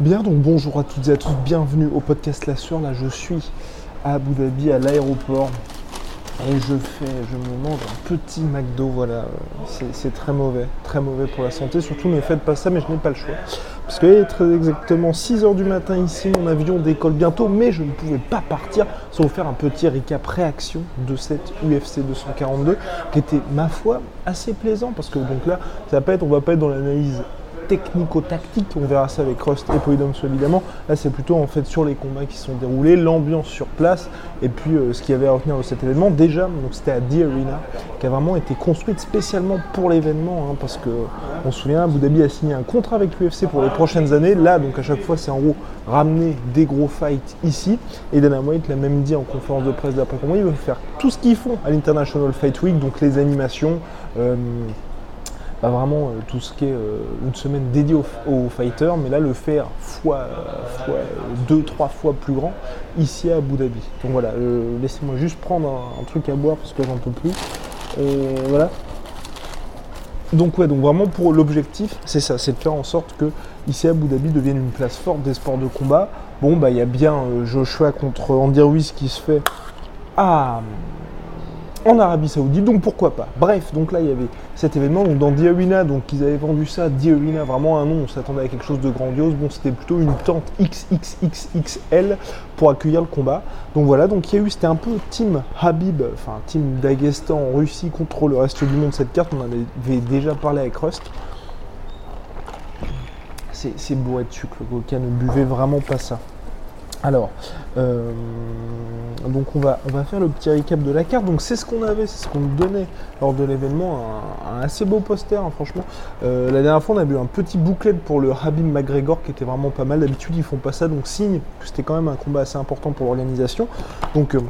Bien, donc bonjour à toutes et à tous, bienvenue au podcast La Sueur. Là, je suis à Abu Dhabi, à l'aéroport, et je fais, je me mange un petit McDo. Voilà, c'est très mauvais, très mauvais pour la santé. Surtout, ne faites pas ça, mais je n'ai pas le choix. Parce est très exactement 6h du matin ici, mon avion décolle bientôt, mais je ne pouvais pas partir sans vous faire un petit recap réaction de cette UFC 242, qui était, ma foi, assez plaisant. Parce que donc là, ça pas être, on va pas être dans l'analyse technico-tactique, on verra ça avec Rust et Polydoms évidemment. Là c'est plutôt en fait sur les combats qui sont déroulés, l'ambiance sur place et puis euh, ce qu'il y avait à retenir de cet événement. Déjà, donc c'était à The Arena qui a vraiment été construite spécialement pour l'événement hein, parce que on se souvient, Abu Dhabi a signé un contrat avec l'UFC pour les prochaines années. Là donc à chaque fois c'est en gros ramener des gros fights ici et Dana White l'a même dit en conférence de presse d'après combat, il veut faire tout ce qu'ils font à l'International Fight Week, donc les animations. euh, bah, vraiment euh, tout ce qui est euh, une semaine dédiée aux, fighters, mais là le faire fois, fois deux, trois fois plus grand ici à Abu Dhabi. Donc voilà, euh, laissez-moi juste prendre un, truc à boire parce que j'en peux plus. Voilà. Donc ouais, donc vraiment pour l'objectif, c'est ça, c'est de faire en sorte que ici Abu Dhabi devienne une place forte des sports de combat. Bon bah il y a bien Joshua contre Andy Ruiz qui se fait à en Arabie Saoudite, donc pourquoi pas. Bref, donc là il y avait cet événement, donc dans Arena, donc ils avaient vendu ça, Arena, vraiment un nom, on s'attendait à quelque chose de grandiose. Bon, c'était plutôt une tente XXXXL pour accueillir le combat. Donc voilà, donc il y a eu, c'était un peu team Habib, enfin team Dagestan en Russie contre le reste du monde cette carte, on en avait déjà parlé avec Rust. C'est bourré de sucre, le Goka, ne buvez vraiment pas ça. Alors, euh, donc on va, faire le petit recap de la carte. Donc c'est ce qu'on avait, c'est ce qu'on donnait lors de l'événement, un, un assez beau poster, hein, franchement. Euh, la dernière fois, on a eu un petit bouclet pour le Habib McGregor qui était vraiment pas mal. D'habitude, ils font pas ça, donc signe que c'était quand même un combat assez important pour l'organisation. Donc euh,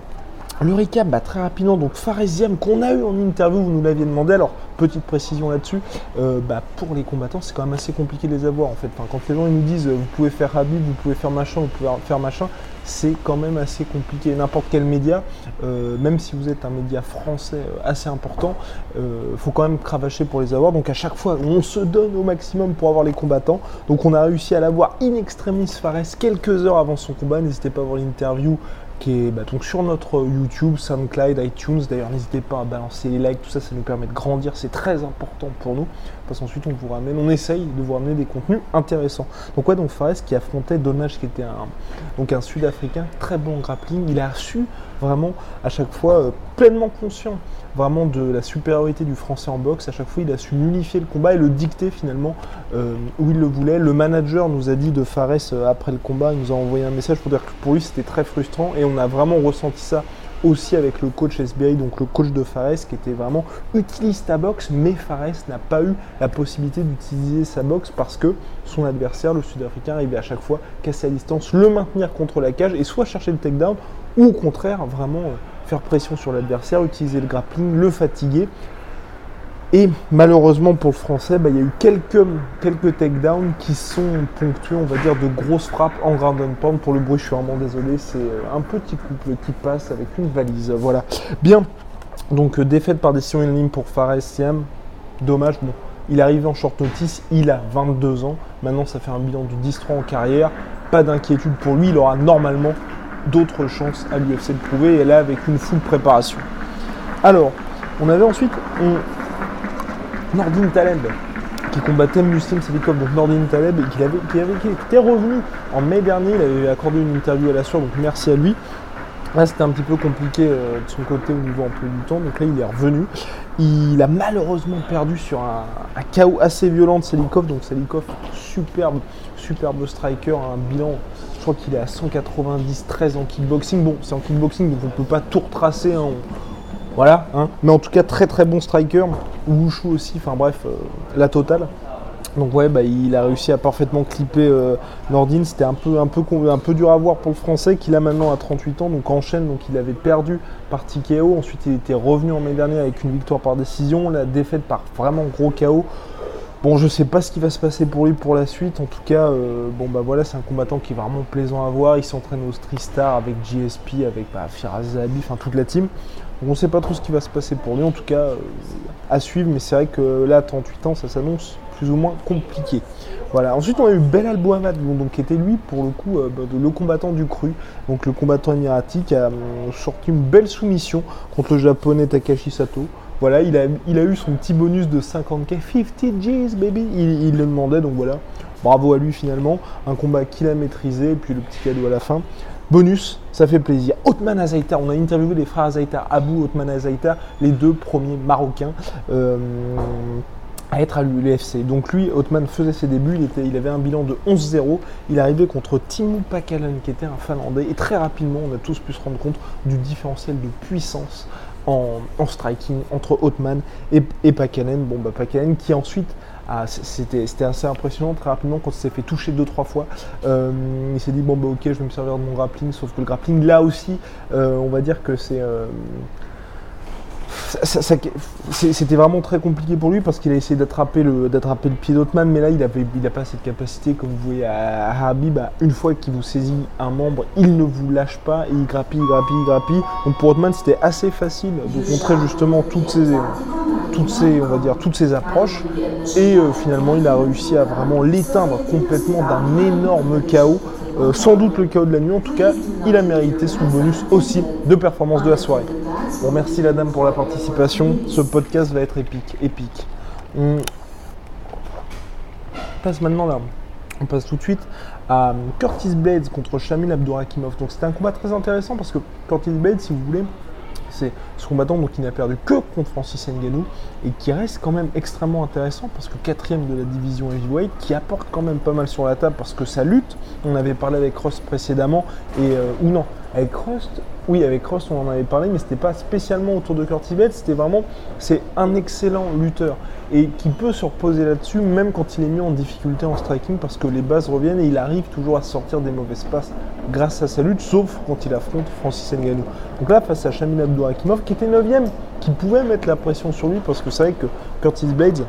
le recap, bah, très rapidement, donc Faresiam qu'on a eu en interview, vous nous l'aviez demandé. Alors, petite précision là-dessus, euh, bah, pour les combattants, c'est quand même assez compliqué de les avoir en fait. Quand les gens nous disent euh, vous pouvez faire Habib, vous pouvez faire machin, vous pouvez faire machin, c'est quand même assez compliqué. N'importe quel média, euh, même si vous êtes un média français euh, assez important, il faut quand même cravacher pour les avoir. Donc à chaque fois, on se donne au maximum pour avoir les combattants. Donc on a réussi à l'avoir in extremis Fares quelques heures avant son combat. N'hésitez pas à voir l'interview bah, donc sur notre YouTube, SoundCloud, iTunes. D'ailleurs, n'hésitez pas à balancer les likes, tout ça, ça nous permet de grandir. C'est très important pour nous parce qu'ensuite on vous ramène, on essaye de vous ramener des contenus intéressants. Donc ouais, donc Fares qui affrontait Dommage, qui était un donc un Sud-Africain très bon grappling. Il a su vraiment à chaque fois euh, pleinement conscient vraiment de la supériorité du français en boxe. À chaque fois, il a su unifier le combat et le dicter finalement euh, où il le voulait. Le manager nous a dit de Fares euh, après le combat, il nous a envoyé un message pour dire que pour lui c'était très frustrant et on a vraiment ressenti ça aussi avec le coach SBI, donc le coach de Fares, qui était vraiment utilise ta boxe, mais Fares n'a pas eu la possibilité d'utiliser sa boxe parce que son adversaire, le Sud-Africain, arrivait à chaque fois casser à distance, le maintenir contre la cage et soit chercher le takedown ou au contraire vraiment euh, faire pression sur l'adversaire, utiliser le grappling, le fatiguer. Et malheureusement pour le français, bah, il y a eu quelques, quelques takedowns qui sont ponctués, on va dire, de grosses frappes en ground and pound. Pour le bruit, je suis vraiment désolé, c'est euh, un petit couple qui passe avec une valise. Voilà. Bien, donc euh, défaite par décision unanime pour Fares Siam. Dommage, bon, il est arrivé en short notice, il a 22 ans. Maintenant, ça fait un bilan de 10-3 en carrière. Pas d'inquiétude pour lui, il aura normalement d'autres chances à l'UFC de prouver, et là avec une full préparation. Alors, on avait ensuite on... Nordin Taleb qui combattait Muslim Selikov, donc Nordin Taleb, et qui, avait, qui, revenu en mai dernier, il avait accordé une interview à la soeur, donc merci à lui. Là, c'était un petit peu compliqué euh, de son côté au niveau emploi du temps, donc là, il est revenu. Il a malheureusement perdu sur un, un chaos assez violent de Selikov, donc Selikov, superbe, superbe striker, un bilan, crois qu'il est à 190-13 en kickboxing. Bon, c'est en kickboxing, donc on peut pas tout retracer. hein. Voilà, hein. mais en tout cas très très bon striker. Wushu aussi, enfin bref, euh, la totale. Donc ouais, bah, il a réussi à parfaitement clipper euh, Nordin. C'était un peu, un, peu, un peu dur à voir pour le français, qu'il a maintenant à 38 ans, donc enchaîne. Donc il avait perdu par TKO. Ensuite, il était revenu en mai dernier avec une victoire par décision. La défaite par vraiment gros KO. Bon, je sais pas ce qui va se passer pour lui pour la suite. En tout cas, euh, bon bah voilà, c'est un combattant qui est vraiment plaisant à voir. Il s'entraîne au Street Star avec GSP, avec bah, Firas Zahabi, enfin toute la team. Donc on sait pas trop ce qui va se passer pour lui. En tout cas, euh, à suivre. Mais c'est vrai que là, à 38 ans, ça s'annonce plus ou moins compliqué. Voilà. Ensuite, on a eu Belal Bouhamad, bon, donc qui était lui pour le coup euh, bah, le combattant du cru, donc le combattant émirati qui a sorti une belle soumission contre le japonais Takashi Sato. Voilà, il a, eu son petit bonus de 50k, 50 G's baby, il, le demandait, donc voilà, bravo à lui finalement, un combat qu'il a maîtrisé, puis le petit cadeau à la fin. Bonus, ça fait plaisir. Otman Azaita, on a interviewé les frères Azaita, Abou Otman Azaita, les deux premiers marocains. euh, à être à l'UFC. Donc lui, Otman faisait ses débuts, il, avait un bilan de 11-0, il arrivait contre Timo Pakalan qui était un Finlandais et très rapidement on a tous pu se rendre compte du différentiel de puissance en, striking entre Otman et, et Pakanen. Bon bah Pakanen qui ensuite c'était assez impressionnant très rapidement quand il s'est fait toucher deux trois fois. Euh, il s'est dit bon bah ok je vais me servir de mon grappling sauf que le grappling là aussi euh, on va dire que c'est euh, c'était vraiment très compliqué pour lui parce qu'il a essayé d'attraper le, d'attraper le pied d'Otman, mais là il il n'a pas cette capacité, comme vous voyez à, à Habib, une fois qu'il vous saisit un membre, il ne vous lâche pas et il grappille, grappille, grappille. Donc pour Otman c'était assez facile de contrer justement toutes ces, toutes ces, on va dire, toutes ces approches et euh, finalement il a réussi à vraiment l'éteindre complètement d'un énorme chaos. Euh, sans doute le chaos de la nuit, en tout cas, il a mérité son bonus aussi de performance de la soirée. Bon, merci la dame pour la participation. Ce podcast va être épique, épique. On passe maintenant là. On passe tout de suite à Curtis Blades contre Shamil Abdourakimov. Donc c'était un combat très intéressant parce que Curtis Blades, si vous voulez, c'est ce combattant donc, qui n'a perdu que contre Francis Ngannou et qui reste quand même extrêmement intéressant parce que quatrième de la division heavyweight qui apporte quand même pas mal sur la table parce que sa lutte, on avait parlé avec Ross précédemment et euh, ou non avec Ross, oui avec Ross on en avait parlé mais c'était pas spécialement autour de Curtis c'était vraiment c'est un excellent lutteur et qui peut se reposer là-dessus même quand il est mis en difficulté en striking parce que les bases reviennent et il arrive toujours à sortir des mauvaises passes grâce à sa lutte sauf quand il affronte Francis Ngannou. Donc là face à Shamil Abdourakimov qui était 9ème, qui pouvait mettre la pression sur lui parce que c'est vrai que Curtis Blades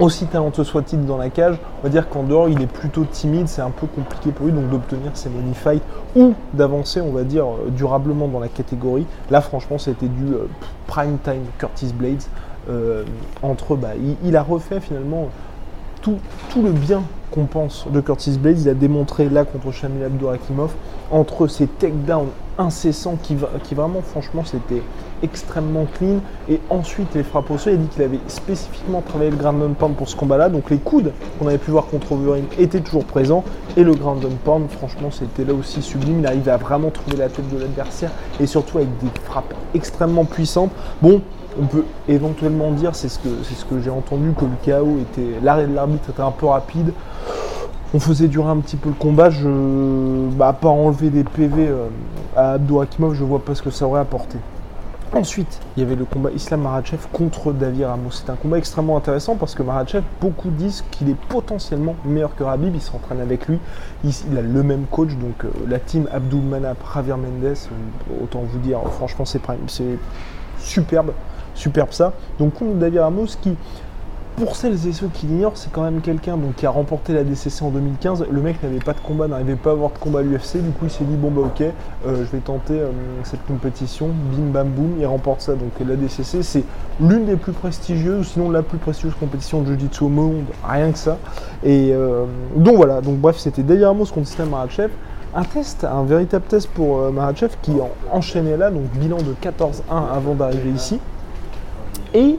aussi talentueux soit-il dans la cage, on va dire qu'en dehors il est plutôt timide, c'est un peu compliqué pour lui donc d'obtenir ses money fights ou d'avancer on va dire euh, durablement dans la catégorie. Là franchement c'était du euh, prime time Curtis Blades. Euh, entre bah, il, a refait finalement tout, le bien qu'on pense de Curtis Blades, il a démontré là contre Shamil Abdourakimov, entre ses takedowns incessants qui, qui vraiment franchement c'était extrêmement clean et ensuite les frappes au sol, il a dit qu'il avait spécifiquement travaillé le ground and pound pour ce combat là, donc les coudes qu'on avait pu voir contre Overeem étaient toujours présents et le ground and pound franchement c'était là aussi sublime, il arrivait à vraiment trouver la tête de l'adversaire et surtout avec des frappes extrêmement puissantes. Bon, on peut éventuellement dire, c'est ce que, ce que j'ai entendu, que le KO était, l'arrêt de l'arbitre était un peu rapide. On faisait durer un petit peu le combat. Je, bah, à part enlever des PV euh, à Abdou Hakimov, je vois pas ce que ça aurait apporté. Ensuite, il y avait le combat Islam Makhachev contre David Ramos. C'est un combat extrêmement intéressant parce que Makhachev, beaucoup disent qu'il est potentiellement meilleur que Rabib. Il s'entraîne avec lui. Il, a le même coach, donc euh, la team Abdul Manap, Javier Mendes. euh, Autant vous dire, franchement, c'est superbe, superbe ça. Donc contre David Ramos qui, pour celles et ceux qui l'ignorent, c'est quand même quelqu'un qui a remporté la DCC en 2015. Le mec n'avait pas de combat, n'arrivait pas à avoir de combat à l'UFC. Du coup, il s'est dit bon bah ok, euh, je vais tenter euh, cette compétition. Bim bam boum, il remporte ça. Donc la DCC, c'est l'une des plus prestigieuses, sinon la plus prestigieuse compétition de jiu-jitsu au monde. Rien que ça. Et euh, donc voilà. Donc bref, c'était David Ramos contre Islam Makhachev. Un test, un véritable test pour euh, qui en- enchaînait là, donc bilan de 14-1 avant d'arriver ici. Et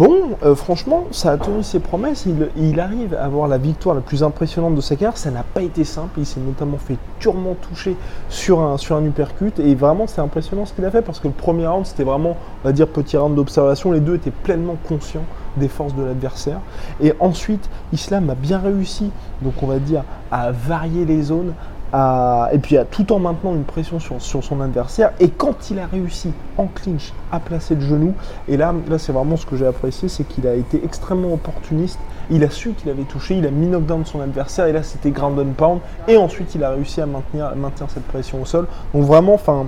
Bon, euh, franchement, ça a tenu ses promesses. Il, arrive à avoir la victoire la plus impressionnante de sa carrière. Ça n'a pas été simple. Il s'est notamment fait durement toucher sur un, sur un uppercut. Et vraiment, c'est impressionnant ce qu'il a fait parce que le premier round, c'était vraiment, on va dire, petit round d'observation. Les deux étaient pleinement conscients des forces de l'adversaire. Et ensuite, Islam a bien réussi, donc on va dire, à varier les zones, à, et puis tout en maintenant une pression sur, sur son adversaire. Et quand il a réussi en clinch à placer le genou, et là, là c'est vraiment ce que j'ai apprécié, c'est qu'il a été extrêmement opportuniste. Il a su qu'il avait touché, il a mis knockdown son adversaire, et là c'était ground and pound. Et ensuite il a réussi à maintenir, maintenir cette pression au sol. Donc vraiment, enfin,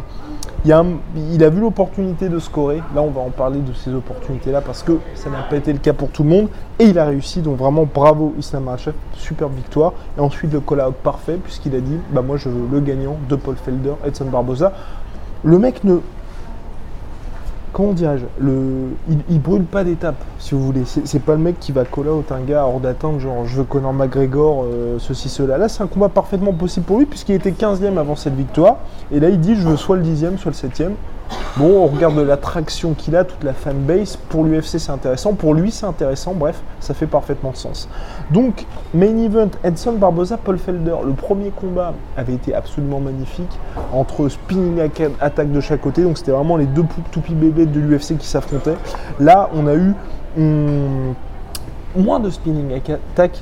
il, a, vu l'opportunité de scorer. Là, on va en parler de ces opportunités-là parce que ça n'a pas été le cas pour tout le monde. Et il a réussi. Donc vraiment, bravo Islam Makhachev, superbe victoire. Et ensuite, le call-out parfait puisqu'il a dit, bah moi je veux le gagnant de Paul Felder, Edson Barbosa. Le mec ne, comment dirais-je, il, brûle pas d'étape, si vous voulez. C'est pas le mec qui va call out un gars hors d'atteinte, genre je veux Conor McGregor, euh, ceci, cela. Là, c'est un combat parfaitement possible pour lui, puisqu'il était 15e avant cette victoire. Et là, il dit je veux soit le 10e, soit le 7e. Bon, on regarde l'attraction qu'il a, toute la fanbase. Pour l'UFC, c'est intéressant. Pour lui, c'est intéressant. Bref, ça fait parfaitement sens. Donc, main event, Edson Barboza, Paul Felder. Le premier combat avait été absolument magnifique. Entre spinning attaque de chaque côté. Donc, c'était vraiment les deux toupies bébés de l'UFC qui s'affrontaient. Là, on a eu hum, moins de spinning attack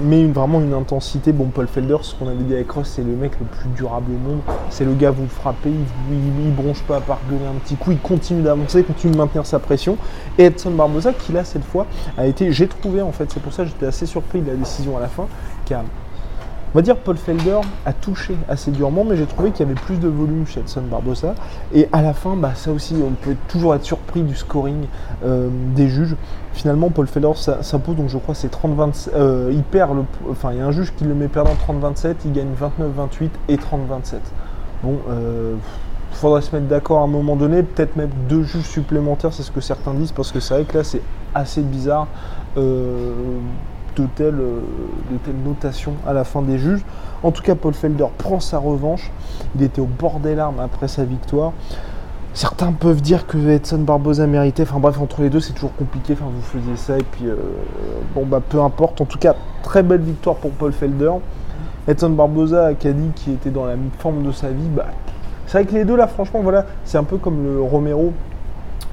Mais vraiment une intensité. Bon, Paul Felder, ce qu'on avait dit avec Ross, c'est le mec le plus durable au monde. C'est le gars, vous le frappez, il, bronche pas à part gueuler un petit coup, il continue d'avancer, continue de maintenir sa pression. Et Edson Barbosa, qui là, cette fois, a été, j'ai trouvé en fait, c'est pour ça que j'étais assez surpris de la décision à la fin, qui a on va dire Paul Felder a touché assez durement, mais j'ai trouvé qu'il y avait plus de volume chez Edson Barbosa. Et à la fin, bah, ça aussi, on peut toujours être surpris du scoring euh, des juges. Finalement, Paul Felder s'impose, donc je crois c'est 30-27. Euh, il perd, le, enfin il y a un juge qui le met perdant 30-27, il gagne 29-28 et 30-27. Bon, euh, faudrait se mettre d'accord à un moment donné, peut-être mettre deux juges supplémentaires, c'est ce que certains disent, parce que c'est vrai que là c'est assez bizarre. Euh, de telles, euh, de notations à la fin des juges. En tout cas, Paul Felder prend sa revanche. Il était au bord des larmes après sa victoire. Certains peuvent dire que Edson Barbosa méritait. Enfin bref, entre les deux, c'est toujours compliqué. Enfin, vous faisiez ça et puis euh, bon bah peu importe. En tout cas, très belle victoire pour Paul Felder. Edson Barbosa qui a dit était dans la forme de sa vie. Bah, c'est vrai que les deux là, franchement, voilà, c'est un peu comme le Romero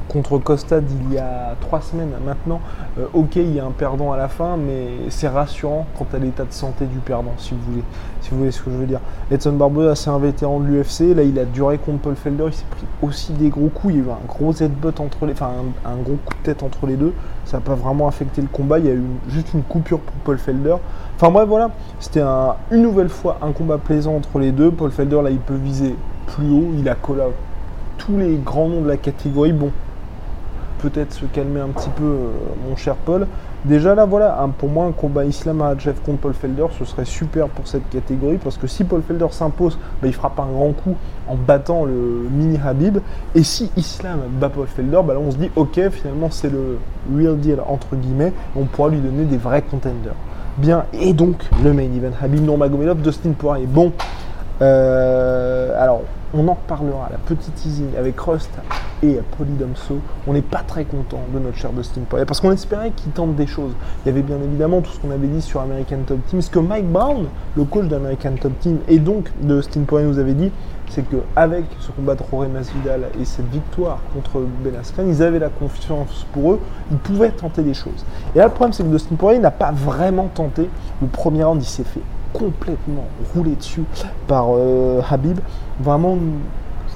contre Costa d'il y a trois semaines maintenant, euh, ok, il y a un perdant à la fin, mais c'est rassurant quant à l'état de santé du perdant, si vous voulez, si vous ce que je veux dire. Edson Barbosa, c'est un vétéran de l'UFC, là il a duré contre Paul Felder, il s'est pris aussi des gros coups, il y a eu un gros headbutt entre les, enfin un, gros coup de tête entre les deux, ça n'a pas vraiment affecté le combat, il y a eu juste une coupure pour Paul Felder. Enfin bref, voilà, c'était une nouvelle fois un combat plaisant entre les deux. Paul Felder, là, il peut viser plus haut, il a collé tous les grands noms de la catégorie. Bon, peut-être se calmer un petit peu, euh, mon cher Paul. Déjà là, voilà, pour moi, un combat Islam Jeff contre Paul Felder, ce serait super pour cette catégorie parce que si Paul Felder s'impose, bah, il frappe un grand coup en battant le mini Habib. Et si Islam bat Paul Felder, là on se dit, ok, finalement c'est le real deal entre guillemets, on pourra lui donner des vrais contenders. Bien, et donc le main event Habib Nurmagomedov, Dustin Poirier. Bon, euh, alors on en reparlera, la petite teasing avec Rust et Polydomso. On n'est pas très content de notre cher Dustin Poirier parce qu'on espérait qu'il tente des choses. Il y avait bien évidemment tout ce qu'on avait dit sur American Top Team. Ce que Mike Brown, le coach d'American Top Team et donc de Dustin Poirier nous avait dit, c'est qu'avec ce combat de Rory Masvidal et cette victoire contre Ben Askren, ils avaient la confiance pour eux, ils pouvaient tenter des choses. Et là, le problème, c'est que Dustin Poirier n'a pas vraiment tenté. Le premier round, il s'est fait complètement roulé dessus par euh, Habib. Vraiment,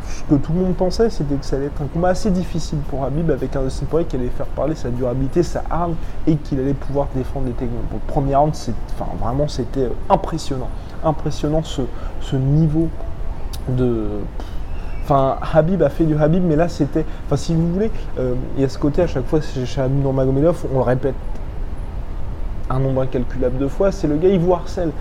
ce que tout le monde pensait, c'était que ça allait être un combat assez difficile pour Habib avec un Dustin Poirier qui allait faire parler sa durabilité, sa arme et qu'il allait pouvoir défendre les techniques. le premier round, enfin, vraiment, c'était impressionnant. Impressionnant ce, ce niveau de. Enfin, Habib a fait du Habib, mais là c'était. Enfin, si vous voulez, euh, il y a ce côté à chaque fois chez Habib Nurmagomedov, on le répète un nombre incalculable de fois, c'est le gars, il vous harcèle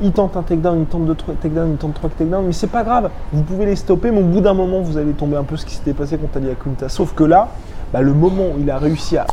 il tente un takedown, il tente deux takedowns, il tente trois takedowns, mais c'est pas grave, vous pouvez les stopper, mais au bout d'un moment, vous allez tomber un peu ce qui s'était passé contre Ali Akunta. Sauf que là, bah, le moment où il a réussi à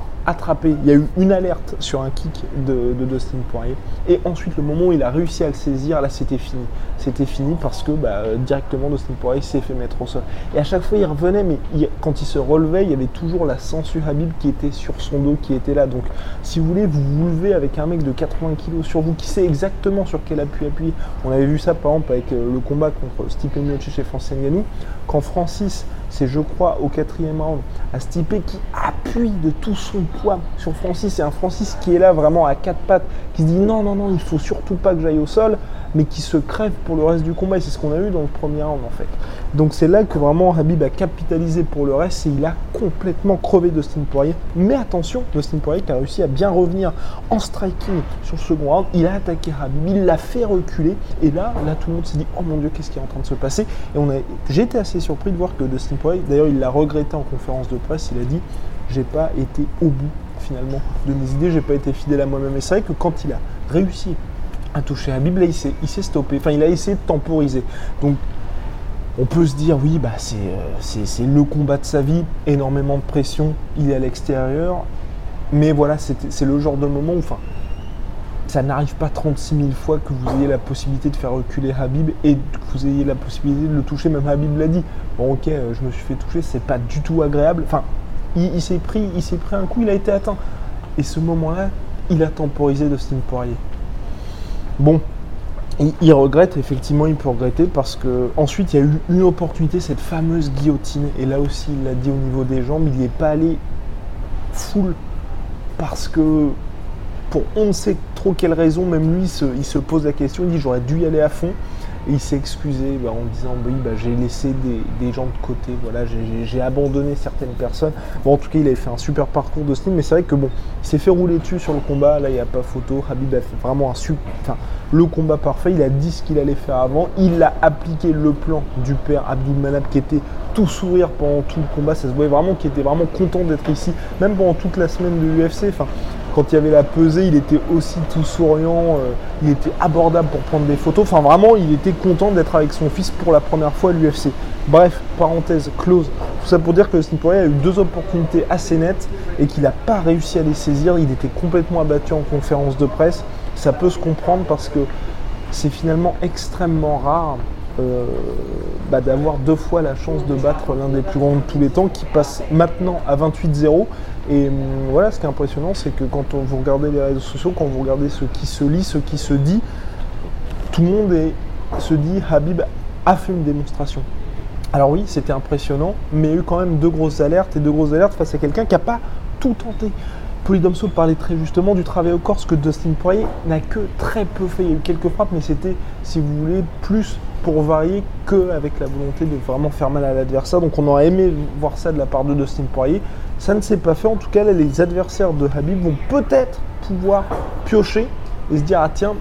Il y a eu une alerte sur un kick de, Dustin Poirier. Et ensuite, le moment où il a réussi à le saisir, là, c'était fini. C'était fini parce que bah, directement, Dustin Poirier s'est fait mettre au sol. Et à chaque fois, il revenait, mais quand il se relevait, il y avait toujours la sensu Habib qui était sur son dos, qui était là. Donc, si vous voulez, vous vous levez avec un mec de 80 kg sur vous qui sait exactement sur quel appui appuyer. On avait vu ça, par exemple, avec euh, le combat contre Stipe Miocic et Francis Ngannou, quand Francis, c'est je crois au quatrième round, à Stipe qui appuie de tout son poids sur Francis, et un Francis qui est là vraiment à quatre pattes, qui se dit non, non, non, il faut surtout pas que j'aille au sol, mais qui se crève pour le reste du combat, et c'est ce qu'on a eu dans le premier round en fait. Donc c'est là que vraiment Habib a capitalisé pour le reste, et il a complètement crevé Dustin Poirier. Mais attention, Dustin Poirier qui a réussi à bien revenir en striking sur le second round, il a attaqué Habib, il l'a fait reculer, et là, là tout le monde s'est dit oh mon dieu, qu'est-ce qui est en train de se passer? Et on a, été assez surpris de voir que Dustin Poirier, d'ailleurs il l'a regretté en conférence de presse, il a dit j'ai pas été au bout finalement de mes idées, j'ai pas été fidèle à moi-même. Et c'est vrai que quand il a réussi à toucher Habib, là il s'est, stoppé, enfin il a essayé de temporiser. Donc on peut se dire oui, bah c'est, euh, le combat de sa vie, énormément de pression, il est à l'extérieur, mais voilà, c'est, c'est le genre de moment où, enfin, ça n'arrive pas 36 000 fois que vous ayez la possibilité de faire reculer Habib et que vous ayez la possibilité de le toucher, même Habib l'a dit. Bon ok, euh, je me suis fait toucher, c'est pas du tout agréable. Enfin, il, il s'est pris, il s'est pris un coup, il a été atteint. Et ce moment-là, il a temporisé Dustin Poirier. Bon, il, regrette, effectivement, il peut regretter parce que ensuite il y a eu une opportunité, cette fameuse guillotine. Et là aussi, il l'a dit au niveau des jambes, il n'y est pas allé full parce que pour on ne sait trop quelle raison, même lui, se, il se pose la question, il dit j'aurais dû y aller à fond. Il s'est excusé bah, en disant oui, bah, j'ai laissé des, gens de côté, voilà, j'ai- abandonné certaines personnes. Bon, en tout cas, il avait fait un super parcours de style, mais c'est vrai que bon, il s'est fait rouler dessus sur le combat. Là, il n'y a pas photo. Habib a fait vraiment un super, enfin, le combat parfait. Il a dit ce qu'il allait faire avant. Il a appliqué le plan du père Abdul Manab qui était tout sourire pendant tout le combat. Ça se voyait vraiment qu'il était vraiment content d'être ici, même pendant toute la semaine de UFC. Enfin, quand il y avait la pesée, il était aussi tout souriant, euh, il était abordable pour prendre des photos. Enfin, vraiment, il était content d'être avec son fils pour la première fois à l'UFC. Bref, parenthèse close. Tout ça pour dire que Dustin Poirier a eu deux opportunités assez nettes et qu'il n'a pas réussi à les saisir. Il était complètement abattu en conférence de presse. Ça peut se comprendre parce que c'est finalement extrêmement rare euh, bah, d'avoir deux fois la chance de battre l'un des plus grands de tous les temps qui passe maintenant à 28-0. Et hum, voilà, ce qui est impressionnant, c'est que quand on- vous regardez les réseaux sociaux, quand vous regardez ce qui se lit, ce qui se dit, tout le monde se dit Habib a fait une démonstration. Alors oui, c'était impressionnant, mais il y a eu quand même deux grosses alertes et deux grosses alertes face à quelqu'un qui n'a pas tout tenté. Polydomso parlait très justement du travail au corps, que Dustin Poirier n'a que très peu fait. Il y a eu quelques frappes, mais c'était, si vous voulez, plus pour varier qu'avec la volonté de vraiment faire mal à l'adversaire. Donc on aurait aimé voir ça de la part de Dustin Poirier. Ça ne s'est pas fait. En tout cas, là, les adversaires de Habib vont peut-être pouvoir piocher et se dire ah tiens,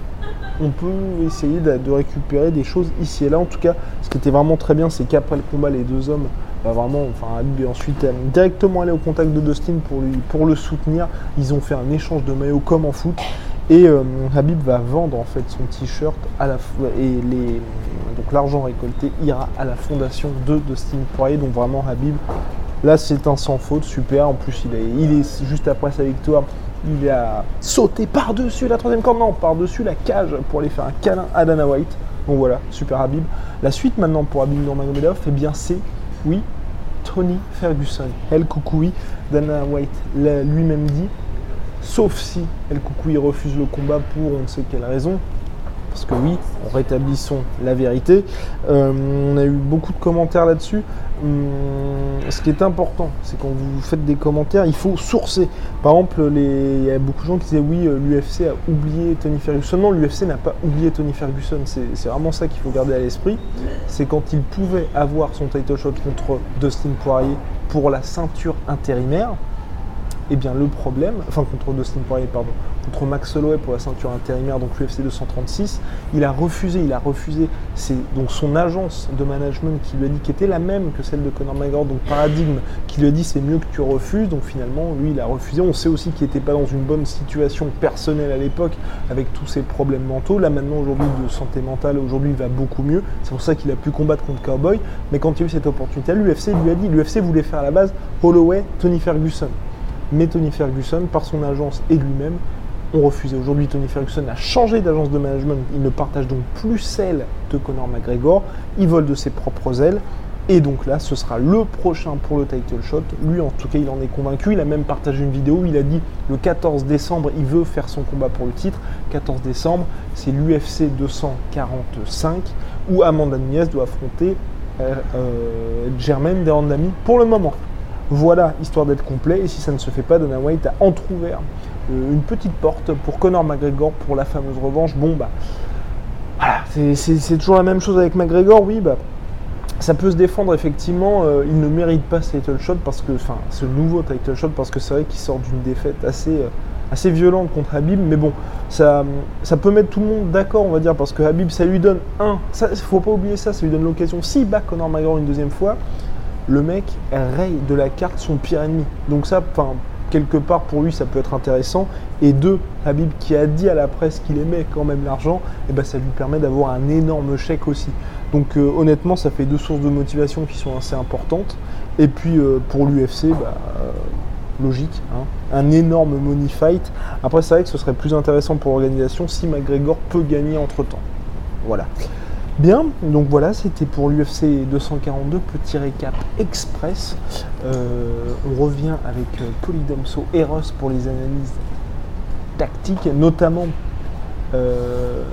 on peut essayer de, récupérer des choses ici et là. En tout cas, ce qui était vraiment très bien, c'est qu'après le combat, les deux hommes, bah, vraiment, enfin, Habib est ensuite euh, directement allé au contact de Dustin pour, lui, pour le soutenir. Ils ont fait un échange de maillots comme en foot. Et euh, Habib va vendre en fait son t-shirt à la et les donc l'argent récolté ira à la fondation de Dustin Poirier. Donc vraiment Habib, là c'est un sans faute, super. En plus il est, il est juste après sa victoire, il a sauté par-dessus la troisième corde, non, par-dessus la cage pour aller faire un câlin à Dana White. Donc voilà, super Habib. La suite maintenant pour Habib Nurmagomedov, eh bien c'est, oui, Tony Ferguson. El Koukoui, Dana White l'a lui-même dit, sauf si El Koukoui refuse le combat pour on ne sait quelle raison. Parce que oui, rétablissons la vérité. Euh, on a eu beaucoup de commentaires là-dessus. Hum, ce qui est important, c'est quand vous faites des commentaires, il faut sourcer. Par exemple, il y a beaucoup de gens qui disaient oui, euh, l'UFC a oublié Tony Ferguson. Non, l'UFC n'a pas oublié Tony Ferguson. C'est vraiment ça qu'il faut garder à l'esprit. C'est quand il pouvait avoir son title shot contre Dustin Poirier pour la ceinture intérimaire. Eh bien, le problème, enfin contre Dustin Poirier, pardon, contre Max Holloway pour la ceinture intérimaire, donc l'UFC 236, il a refusé, il a refusé, c'est donc son agence de management qui lui a dit, qui était la même que celle de Conor McGregor, donc Paradigme, qui lui a dit c'est mieux que tu refuses, donc finalement, lui, il a refusé. On sait aussi qu'il n'était pas dans une bonne situation personnelle à l'époque, avec tous ses problèmes mentaux. Là, maintenant, aujourd'hui, de santé mentale, aujourd'hui, il va beaucoup mieux. C'est pour ça qu'il a pu combattre contre Cowboy. Mais quand il y a eu cette opportunité, l'UFC lui a dit, l'UFC voulait faire à la base Holloway, Tony Ferguson. Mais Tony Ferguson, par son agence et lui-même, ont refusé. Aujourd'hui, Tony Ferguson a changé d'agence de management. Il ne partage donc plus celle de Conor McGregor. Il vole de ses propres ailes. Et donc là, ce sera le prochain pour le title shot. Lui, en tout cas, il en est convaincu. Il a même partagé une vidéo où il a dit le 14 décembre, il veut faire son combat pour le titre. 14 décembre, c'est l'UFC 245 où Amanda Nunes doit affronter euh, euh, Germaine pour le moment. Voilà, histoire d'être complet. Et si ça ne se fait pas, Dana White a entrouvert une petite porte pour Conor McGregor pour la fameuse revanche. Bon, bah, voilà, c'est toujours la même chose avec McGregor, oui, bah, ça peut se défendre effectivement. Euh, il ne mérite pas ce title shot parce que, enfin, ce nouveau title shot parce que c'est vrai qu'il sort d'une défaite assez, euh, assez violente contre Habib. Mais bon, ça, ça peut mettre tout le monde d'accord, on va dire, parce que Habib, ça lui donne un. Ça, faut pas oublier ça, ça lui donne l'occasion. S'il bat Conor McGregor une deuxième fois, le mec raye de la carte son pire ennemi. Donc ça, enfin, quelque part pour lui ça peut être intéressant. Et deux, Habib qui a dit à la presse qu'il aimait quand même l'argent, eh ben ça lui permet d'avoir un énorme chèque aussi. Donc euh, honnêtement ça fait deux sources de motivation qui sont assez importantes. Et puis euh, pour l'UFC, bah, euh, logique, hein, un énorme money fight. Après c'est vrai que ce serait plus intéressant pour l'organisation si McGregor peut gagner entre temps. Voilà. Bien, donc voilà, c'était pour l'UFC 242, petit récap express. Euh, on revient avec euh, Polydomso Eros pour les analyses tactiques, notamment euh,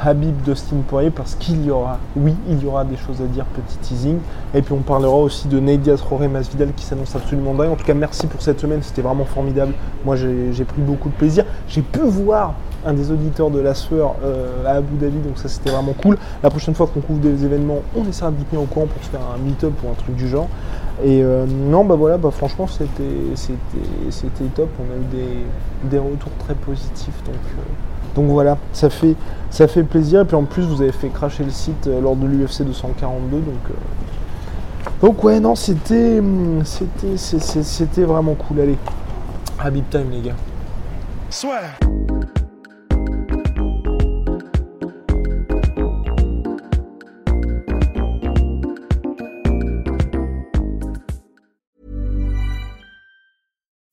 Habib Dustin Poirier, parce qu'il y aura, oui, il y aura des choses à dire, petit teasing. Et puis on parlera aussi de Nadia Roré Masvidal qui s'annonce absolument dingue. En tout cas, merci pour cette semaine, c'était vraiment formidable. Moi, j'ai pris beaucoup de plaisir. J'ai pu voir un des auditeurs de la sueur euh, à Abu Dhabi, donc ça c'était vraiment cool. La prochaine fois qu'on couvre des événements, on essaiera de tenir au courant pour faire un meet-up ou un truc du genre. Et euh, non, bah voilà, bah franchement c'était top. On a eu des, retours très positifs, donc euh, donc voilà, ça fait ça fait plaisir. Et puis en plus vous avez fait cracher le site lors de l'UFC 242, donc donc ouais non c'était c'était c'était vraiment cool. Allez, Habib time les gars. Soit.